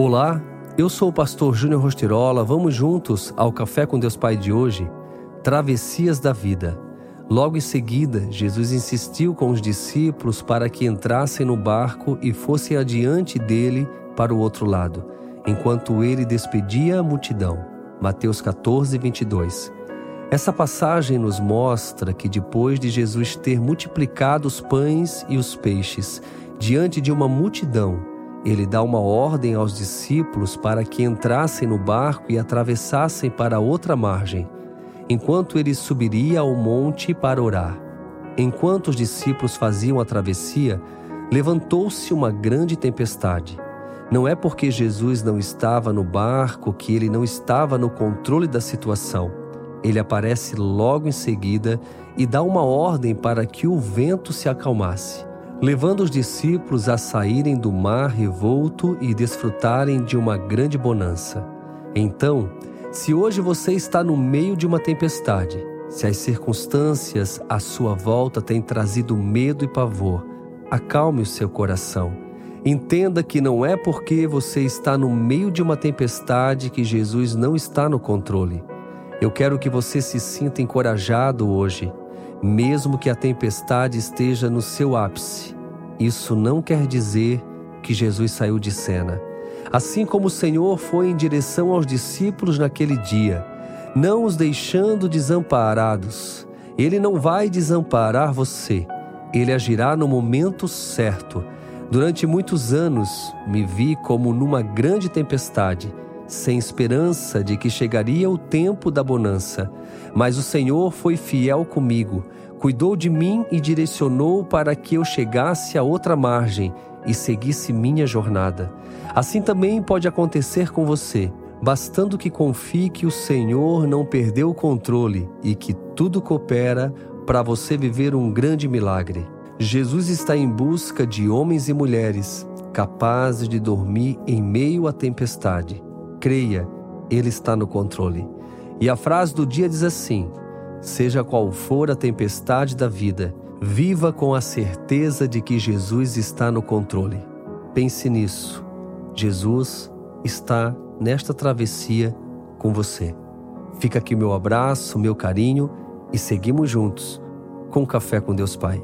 Olá, eu sou o pastor Júnior Rostirola. Vamos juntos ao Café com Deus Pai de hoje? Travessias da Vida. Logo em seguida, Jesus insistiu com os discípulos para que entrassem no barco e fossem adiante dele para o outro lado, enquanto ele despedia a multidão. Mateus 14, 22. Essa passagem nos mostra que depois de Jesus ter multiplicado os pães e os peixes diante de uma multidão, ele dá uma ordem aos discípulos para que entrassem no barco e atravessassem para outra margem, enquanto ele subiria ao monte para orar. Enquanto os discípulos faziam a travessia, levantou-se uma grande tempestade. Não é porque Jesus não estava no barco que ele não estava no controle da situação. Ele aparece logo em seguida e dá uma ordem para que o vento se acalmasse levando os discípulos a saírem do mar revolto e desfrutarem de uma grande bonança. Então, se hoje você está no meio de uma tempestade, se as circunstâncias à sua volta têm trazido medo e pavor, acalme o seu coração. Entenda que não é porque você está no meio de uma tempestade que Jesus não está no controle. Eu quero que você se sinta encorajado hoje mesmo que a tempestade esteja no seu ápice. Isso não quer dizer que Jesus saiu de cena. Assim como o Senhor foi em direção aos discípulos naquele dia, não os deixando desamparados, Ele não vai desamparar você. Ele agirá no momento certo. Durante muitos anos me vi como numa grande tempestade sem esperança de que chegaria o tempo da bonança. Mas o Senhor foi fiel comigo, cuidou de mim e direcionou para que eu chegasse à outra margem e seguisse minha jornada. Assim também pode acontecer com você, bastando que confie que o Senhor não perdeu o controle e que tudo coopera para você viver um grande milagre. Jesus está em busca de homens e mulheres capazes de dormir em meio à tempestade creia, Ele está no controle. E a frase do dia diz assim: Seja qual for a tempestade da vida, viva com a certeza de que Jesus está no controle. Pense nisso. Jesus está nesta travessia com você. Fica aqui meu abraço, meu carinho e seguimos juntos com Café com Deus Pai.